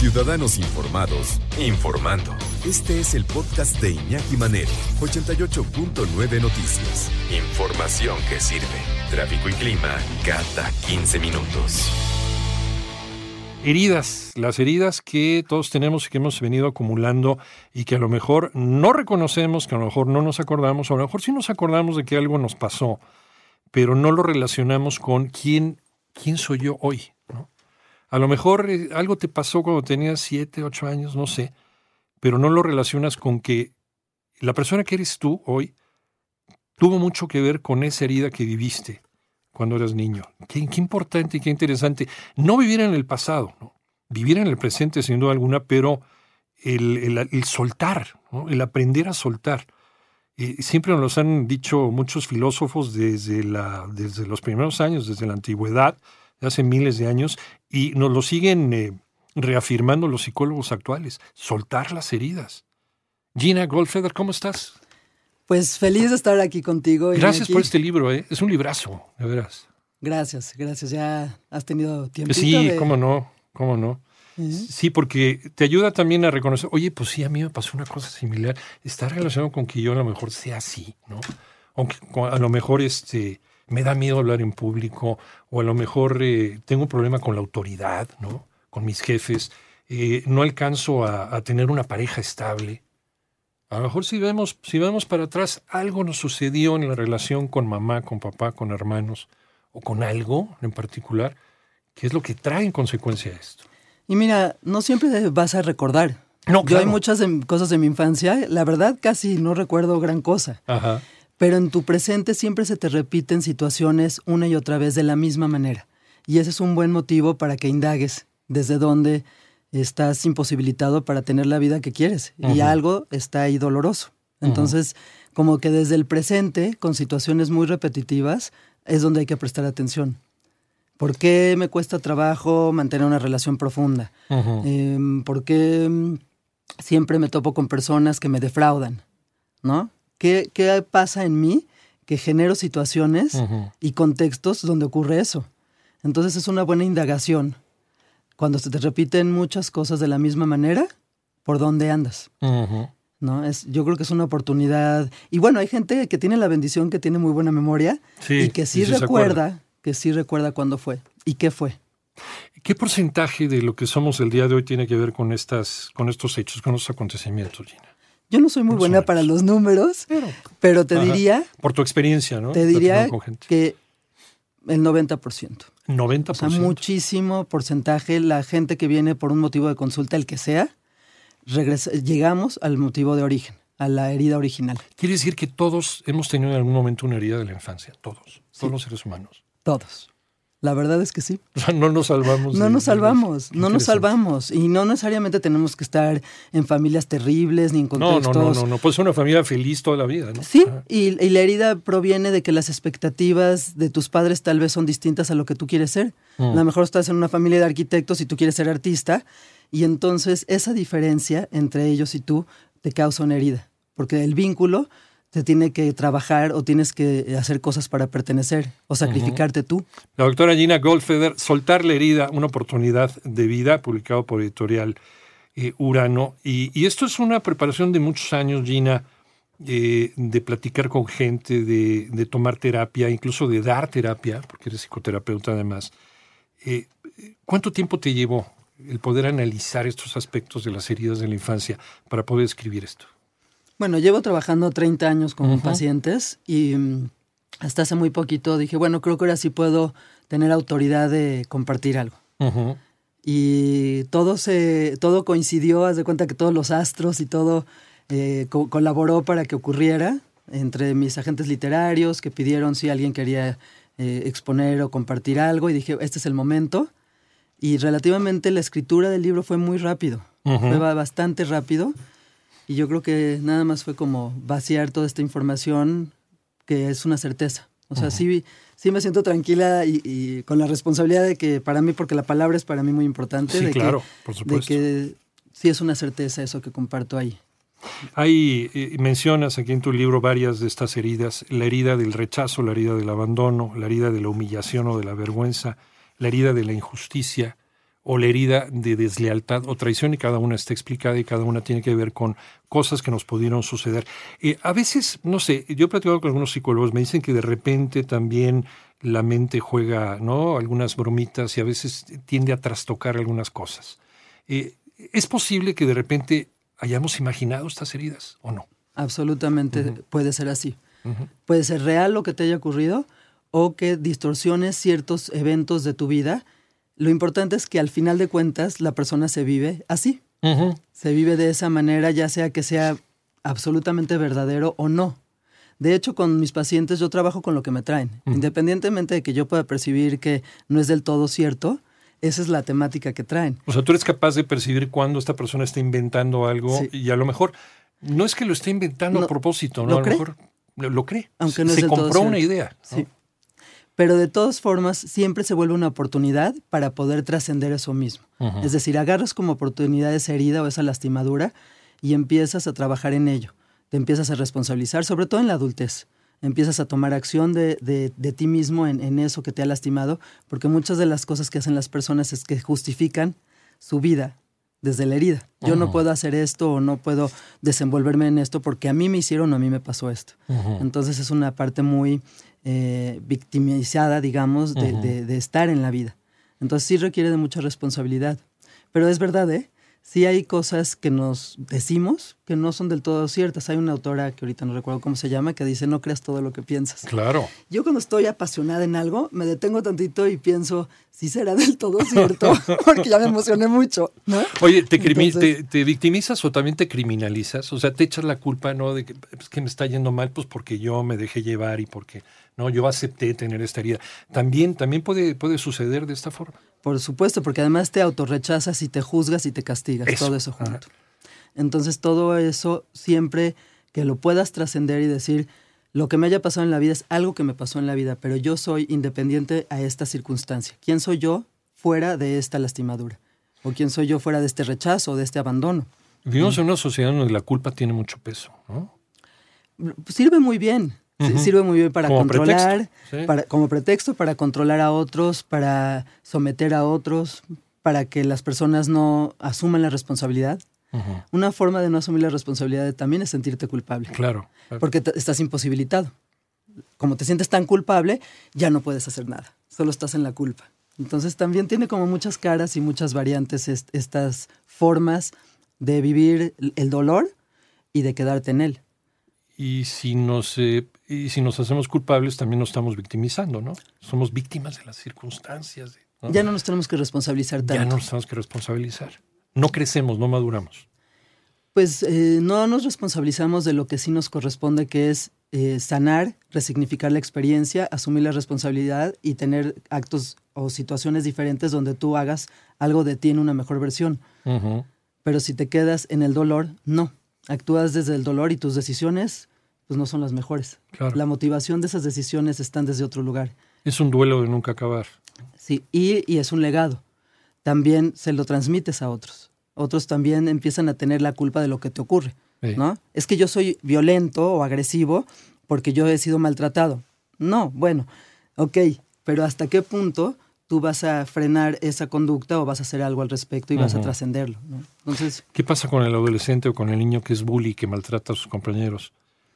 Ciudadanos Informados, informando. Este es el podcast de Iñaki Manero, 88.9 Noticias. Información que sirve. Tráfico y clima cada 15 minutos. Heridas, las heridas que todos tenemos y que hemos venido acumulando y que a lo mejor no reconocemos, que a lo mejor no nos acordamos, o a lo mejor sí nos acordamos de que algo nos pasó, pero no lo relacionamos con quién, quién soy yo hoy. A lo mejor eh, algo te pasó cuando tenías siete, ocho años, no sé, pero no lo relacionas con que la persona que eres tú hoy tuvo mucho que ver con esa herida que viviste cuando eras niño. Qué, importante y qué interesante. No vivir en el pasado, vivir en el presente sin duda alguna, pero el, el, soltar, el aprender a soltar. Eh, siempre nos han dicho muchos filósofos desde, la, desde los primeros años, desde la antigüedad, hace miles de años, y nos lo siguen eh, reafirmando los psicólogos actuales, soltar las heridas. Gina Goldfeder, ¿cómo estás? Pues feliz de estar aquí contigo. Gracias por este libro, ¿eh? es un librazo, de veras. Gracias, gracias. Ya has tenido tiempo. Sí, cómo no, cómo no. Sí, porque te ayuda también a reconocer, oye, pues sí, a mí me pasó una cosa similar. Está relacionado con que yo a lo mejor sea así, ¿no? Aunque a lo mejor este, me da miedo hablar en público, o a lo mejor eh, tengo un problema con la autoridad, ¿no? Con mis jefes, eh, no alcanzo a, tener una pareja estable. A lo mejor si vemos, si vemos para atrás, algo nos sucedió en la relación con mamá, con papá, con hermanos, o con algo en particular, que es lo que trae en consecuencia esto. Y mira, no siempre vas a recordar. No, Yo hay muchas cosas de mi infancia, la verdad casi no recuerdo gran cosa. Ajá pero en tu presente siempre se te repiten situaciones una y otra vez de la misma manera. Y ese es un buen motivo para que indagues desde dónde estás imposibilitado para tener la vida que quieres y algo está ahí doloroso. Entonces, como que desde el presente, con situaciones muy repetitivas, es donde hay que prestar atención. ¿Por qué me cuesta trabajo mantener una relación profunda? Em, ¿Por qué mm, siempre me topo con personas que me defraudan? ¿No? ¿Qué, pasa en mí que genero situaciones y contextos donde ocurre eso? Entonces es una buena indagación. Cuando se te repiten muchas cosas de la misma manera, ¿por dónde andas? ¿No? Es, yo creo que es una oportunidad. Y bueno, hay gente que tiene la bendición, que tiene muy buena memoria y que sí, recuerda, que sí recuerda cuándo fue y qué fue. ¿Qué porcentaje de lo que somos el día de hoy tiene que ver con, estas, con estos hechos, con estos acontecimientos, Gina? Yo no soy muy buena para los números, pero, te diría... Por tu experiencia, ¿no? Te diría que el 90%. 90%. O sea, muchísimo porcentaje. La gente que viene por un motivo de consulta, el que sea, llegamos al motivo de origen, a la herida original. Quiere decir que todos hemos tenido en algún momento una herida de la infancia, todos, todos los seres humanos. Todos. La verdad es que sí. No nos salvamos. No nos salvamos, no nos salvamos. Y no necesariamente tenemos que estar en familias terribles ni en contextos. No, no, no, no, no. Puede ser una familia feliz toda la vida, ¿no? Sí, y, la herida proviene de que las expectativas de tus padres tal vez son distintas a lo que tú quieres ser. Mm. A lo mejor estás en una familia de arquitectos y tú quieres ser artista, y entonces esa diferencia entre ellos y tú te causa una herida. Porque el vínculo te tiene que trabajar o tienes que hacer cosas para pertenecer o sacrificarte tú. La doctora Gina Goldfeder, Soltar la herida, una oportunidad de vida, publicado por editorial eh, Urano. Y, esto es una preparación de muchos años, Gina, eh, de platicar con gente, de, tomar terapia, incluso de dar terapia, porque eres psicoterapeuta además. Eh, ¿Cuánto tiempo te llevó el poder analizar estos aspectos de las heridas de la infancia para poder escribir esto? Bueno, llevo trabajando 30 años con pacientes y mm, hasta hace muy poquito dije, bueno, creo que ahora sí puedo tener autoridad de compartir algo. Y todo se, todo coincidió, haz de cuenta que todos los astros y todo eh, colaboró para que ocurriera entre mis agentes literarios que pidieron si alguien quería eh, exponer o compartir algo y dije, este es el momento. Y relativamente la escritura del libro fue muy rápido, fue bastante rápido. Y yo creo que nada más fue como vaciar toda esta información que es una certeza. O sea, sí, sí me siento tranquila y, con la responsabilidad de que para mí, porque la palabra es para mí muy importante. Sí, de claro, por supuesto. De que sí es una certeza eso que comparto ahí. Hay, eh, mencionas aquí en tu libro varias de estas heridas, la herida del rechazo, la herida del abandono, la herida de la humillación o de la vergüenza, la herida de la injusticia o la herida de deslealtad o traición y cada una está explicada y cada una tiene que ver con cosas que nos pudieron suceder. Eh, a veces, no sé, yo he platicado con algunos psicólogos, me dicen que de repente también la mente juega ¿no? algunas bromitas y a veces tiende a trastocar algunas cosas. Eh, ¿Es posible que de repente hayamos imaginado estas heridas o no? Absolutamente puede ser así. Puede ser real lo que te haya ocurrido o que distorsiones ciertos eventos de tu vida lo importante es que al final de cuentas la persona se vive así. Se vive de esa manera, ya sea que sea absolutamente verdadero o no. De hecho, con mis pacientes yo trabajo con lo que me traen. Independientemente de que yo pueda percibir que no es del todo cierto, esa es la temática que traen. O sea, tú eres capaz de percibir cuando esta persona está inventando algo y a lo mejor no es que lo esté inventando a propósito, ¿no? a lo mejor lo, cree. Aunque no se compró una idea. Sí pero de todas formas siempre se vuelve una oportunidad para poder trascender eso mismo. Es decir, agarras como oportunidad esa herida o esa lastimadura y empiezas a trabajar en ello, te empiezas a responsabilizar, sobre todo en la adultez. Empiezas a tomar acción de, de, ti mismo en, en, eso que te ha lastimado, porque muchas de las cosas que hacen las personas es que justifican su vida desde la herida. Yo no puedo hacer esto o no puedo desenvolverme en esto porque a mí me hicieron o a mí me pasó esto. Entonces es una parte muy eh, victimizada, digamos, de, de, estar en la vida. Entonces sí requiere de mucha responsabilidad. Pero es verdad, ¿eh? sí hay cosas que nos decimos que no son del todo ciertas. Hay una autora que ahorita no recuerdo cómo se llama que dice no creas todo lo que piensas. Claro. Yo cuando estoy apasionada en algo me detengo tantito y pienso si será del todo cierto porque ya me emocioné mucho. ¿no? Oye, ¿te, te, victimizas o también te criminalizas? O sea, te echas la culpa, ¿no? De que, pues, que me está yendo mal, pues porque yo me dejé llevar y porque no, yo acepté tener esta herida. También, también puede, puede suceder de esta forma. Por supuesto, porque además te autorrechazas y te juzgas y te castigas, todo eso junto. Entonces todo eso siempre que lo puedas trascender y decir, lo que me haya pasado en la vida es algo que me pasó en la vida, pero yo soy independiente a esta circunstancia. ¿Quién soy yo fuera de esta lastimadura? ¿O quién soy yo fuera de este rechazo, de este abandono? Vivimos en una sociedad donde la culpa tiene mucho peso, ¿no? Sirve muy bien, Sirve muy bien para controlar, Para, como pretexto para controlar a otros, para someter a otros, para que las personas no asuman la responsabilidad. Una forma de no asumir la responsabilidad también es sentirte culpable. Claro. Porque estás imposibilitado. Como te sientes tan culpable, ya no puedes hacer nada. Solo estás en la culpa. Entonces también tiene como muchas caras y muchas variantes estas formas de vivir el dolor y de quedarte en él. Y si nos eh, y si nos hacemos culpables, también nos estamos victimizando, ¿no? Somos víctimas de las circunstancias. Ya no nos tenemos que responsabilizar tanto. Ya no nos tenemos que responsabilizar. No crecemos, no maduramos. Pues eh, no nos responsabilizamos de lo que sí nos corresponde, que es eh, sanar, resignificar la experiencia, asumir la responsabilidad y tener actos o situaciones diferentes donde tú hagas algo de ti en una mejor versión. Pero si te quedas en el dolor, no. Actúas desde el dolor y tus decisiones pues no son las mejores. La motivación de esas decisiones están desde otro lugar. Es un duelo de nunca acabar. Sí, y, es un legado. También se lo transmites a otros. Otros también empiezan a tener la culpa de lo que te ocurre. ¿no? Es que yo soy violento o agresivo porque yo he sido maltratado. No, bueno, ok, pero ¿hasta qué punto tú vas a frenar esa conducta o vas a hacer algo al respecto y vas a trascenderlo? Entonces, ¿Qué pasa con el adolescente o con el niño que es bully, que maltrata a sus compañeros?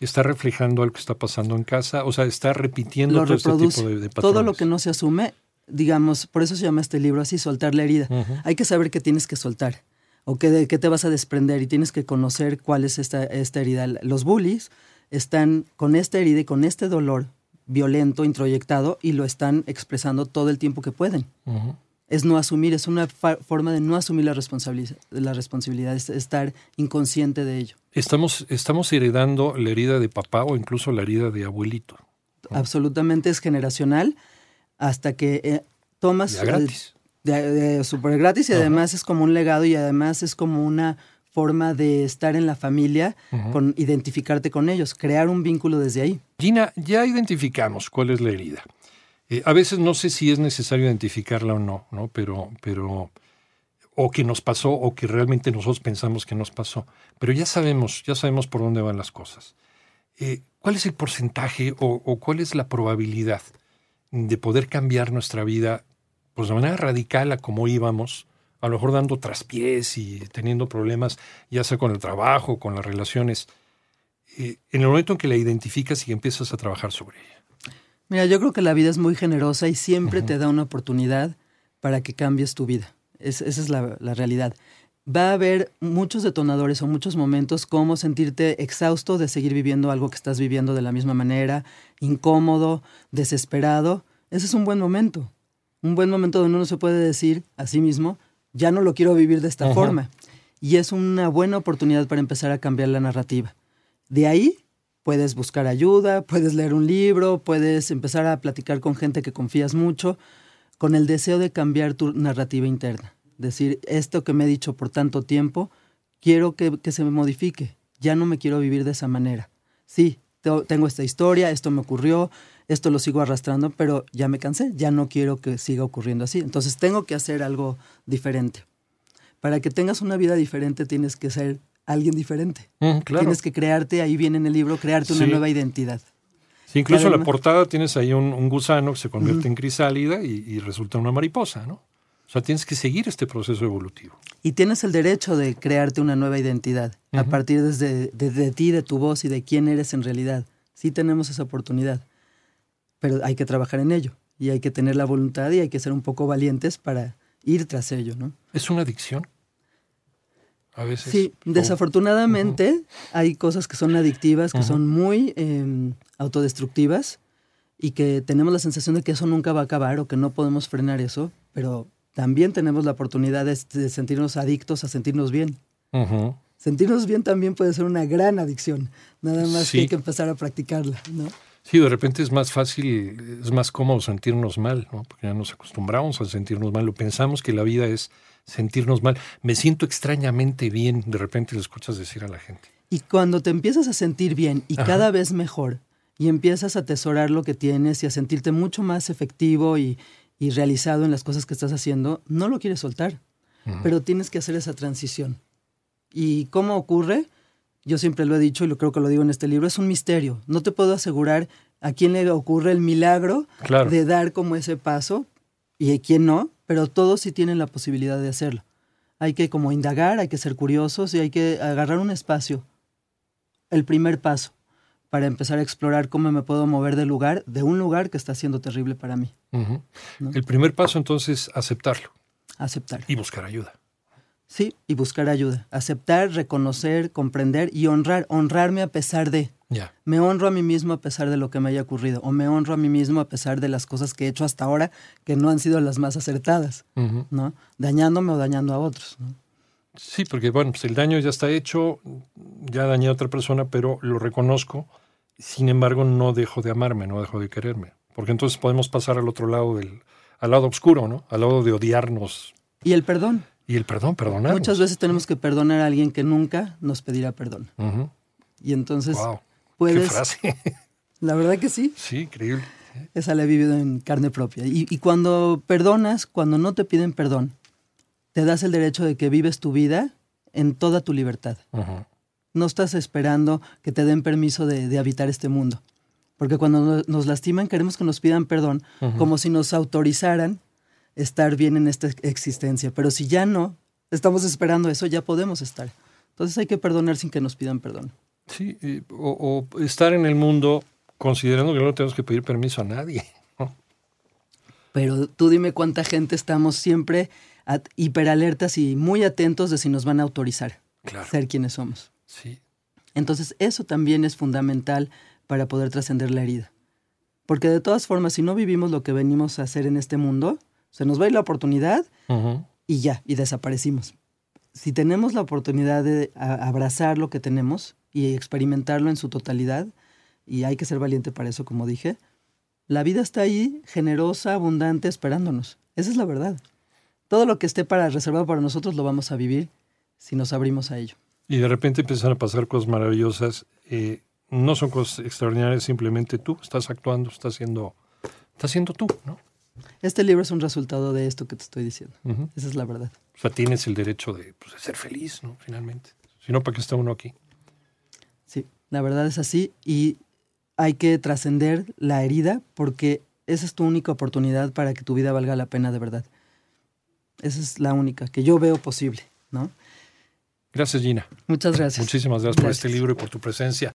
está reflejando algo que está pasando en casa, o sea, está repitiendo todo este tipo de, Todo lo que no se asume, digamos, por eso se llama este libro así, soltar la herida. Hay que saber qué tienes que soltar o qué, de qué te vas a desprender y tienes que conocer cuál es esta, esta herida. Los bullies están con esta herida y con este dolor violento, introyectado, y lo están expresando todo el tiempo que pueden es no asumir, es una forma de no asumir la, responsabilidad, la responsabilidad, es estar inconsciente de ello. Estamos, estamos heredando la herida de papá o incluso la herida de abuelito. Absolutamente es generacional hasta que eh, tomas... Ya gratis. De, súper gratis y además es como un legado y además es como una forma de estar en la familia, con identificarte con ellos, crear un vínculo desde ahí. Gina, ya identificamos cuál es la herida. Eh, a veces no sé si es necesario identificarla o no, ¿no? Pero, pero, o que nos pasó o que realmente nosotros pensamos que nos pasó. Pero ya sabemos, ya sabemos por dónde van las cosas. Eh, ¿Cuál es el porcentaje o, cuál es la probabilidad de poder cambiar nuestra vida pues de manera radical a como íbamos, a lo mejor dando traspiés y teniendo problemas, ya sea con el trabajo, con las relaciones, eh, en el momento en que la identificas y empiezas a trabajar sobre ella? Mira, yo creo que la vida es muy generosa y siempre te da una oportunidad para que cambies tu vida. esa es la, la, realidad. Va a haber muchos detonadores o muchos momentos como sentirte exhausto de seguir viviendo algo que estás viviendo de la misma manera, incómodo, desesperado. Ese es un buen momento un buen momento donde uno se puede decir a sí mismo, ya no lo quiero vivir de esta forma. Y es una buena oportunidad para empezar a cambiar la narrativa. De ahí puedes buscar ayuda, puedes leer un libro, puedes empezar a platicar con gente que confías mucho, con el deseo de cambiar tu narrativa interna. Decir, esto que me he dicho por tanto tiempo, quiero que, que se me modifique. Ya no me quiero vivir de esa manera. Sí, tengo esta historia, esto me ocurrió, esto lo sigo arrastrando, pero ya me cansé, ya no quiero que siga ocurriendo así. Entonces tengo que hacer algo diferente. Para que tengas una vida diferente tienes que ser alguien diferente. Mm, tienes que crearte, ahí viene en el libro, crearte una nueva identidad. Sí, incluso en la portada tienes ahí un, gusano que se convierte en crisálida y, resulta una mariposa, ¿no? O sea, tienes que seguir este proceso evolutivo. Y tienes el derecho de crearte una nueva identidad a partir desde, de ti, de tu voz y de quién eres en realidad. Sí tenemos esa oportunidad pero hay que trabajar en ello y hay que tener la voluntad y hay que ser un poco valientes para ir tras ello, ¿no? ¿Es una adicción? A veces. Sí, desafortunadamente hay cosas que son adictivas, que son muy em, autodestructivas y que tenemos la sensación de que eso nunca va a acabar o que no podemos frenar eso, pero también tenemos la oportunidad de, sentirnos adictos a sentirnos bien. Sentirnos bien también puede ser una gran adicción, nada más que hay que empezar a practicarla, ¿no? Sí, de repente es más fácil, es más cómodo sentirnos mal, ¿no? Porque ya nos acostumbramos a sentirnos mal, lo pensamos que la vida es sentirnos mal. Me siento extrañamente bien, de repente lo escuchas decir a la gente. Y cuando te empiezas a sentir bien y cada vez mejor, y empiezas a atesorar lo que tienes y a sentirte mucho más efectivo y, realizado en las cosas que estás haciendo, no lo quieres soltar, pero tienes que hacer esa transición. ¿Y cómo ocurre? yo siempre lo he dicho y lo creo que lo digo en este libro, es un misterio. No te puedo asegurar a quién le ocurre el milagro de dar como ese paso y a quién no, pero todos sí tienen la posibilidad de hacerlo. Hay que como indagar, hay que ser curiosos y hay que agarrar un espacio, el primer paso, para empezar a explorar cómo me puedo mover del lugar, de un lugar que está siendo terrible para mí. El primer paso entonces, aceptarlo. Aceptar. Y buscar ayuda. Sí, y buscar ayuda. Aceptar, reconocer, comprender y honrar. Honrarme a pesar de. Me honro a mí mismo a pesar de lo que me haya ocurrido. O me honro a mí mismo a pesar de las cosas que he hecho hasta ahora que no han sido las más acertadas. ¿no? Dañándome o dañando a otros. Sí, porque bueno, pues el daño ya está hecho, ya dañé a otra persona, pero lo reconozco. Sin embargo, no dejo de amarme, no dejo de quererme. Porque entonces podemos pasar al otro lado del, al lado oscuro, ¿no? Al lado de odiarnos. Y el perdón. Y el perdón, perdonar. Muchas veces tenemos que perdonar a alguien que nunca nos pedirá perdón. Y entonces wow. puedes... ¿Qué frase? La verdad que sí. Sí, increíble. Esa la he vivido en carne propia. Y, cuando perdonas, cuando no te piden perdón, te das el derecho de que vives tu vida en toda tu libertad. No estás esperando que te den permiso de, habitar este mundo. Porque cuando nos lastiman queremos que nos pidan perdón, como si nos autorizaran estar bien en esta existencia. Pero si ya no estamos esperando eso, ya podemos estar. Entonces hay que perdonar sin que nos pidan perdón. Sí, o, estar en el mundo considerando que no tenemos que pedir permiso a nadie. Pero tú dime cuánta gente estamos siempre hiperalertas y muy atentos de si nos van a autorizar ser quienes somos. Sí. Entonces eso también es fundamental para poder trascender la herida. Porque de todas formas, si no vivimos lo que venimos a hacer en este mundo, se nos va a ir la oportunidad y ya, y desaparecimos. Si tenemos la oportunidad de abrazar lo que tenemos y experimentarlo en su totalidad, y hay que ser valiente para eso, como dije, la vida está ahí, generosa, abundante, esperándonos. Esa es la verdad. Todo lo que esté para reservado para nosotros lo vamos a vivir si nos abrimos a ello. Y de repente empiezan a pasar cosas maravillosas. Eh, no son cosas extraordinarias, simplemente tú estás actuando, estás siendo, estás siendo tú, ¿no? Este libro es un resultado de esto que te estoy diciendo. Esa es la verdad. O sea, tienes el derecho de, pues, de ser feliz, ¿no? Finalmente. Si no, ¿para qué está uno aquí? Sí, la verdad es así y hay que trascender la herida porque esa es tu única oportunidad para que tu vida valga la pena de verdad. Esa es la única que yo veo posible, ¿no? Gracias, Gina. Muchas gracias. Muchísimas gracias, por este libro y por tu presencia.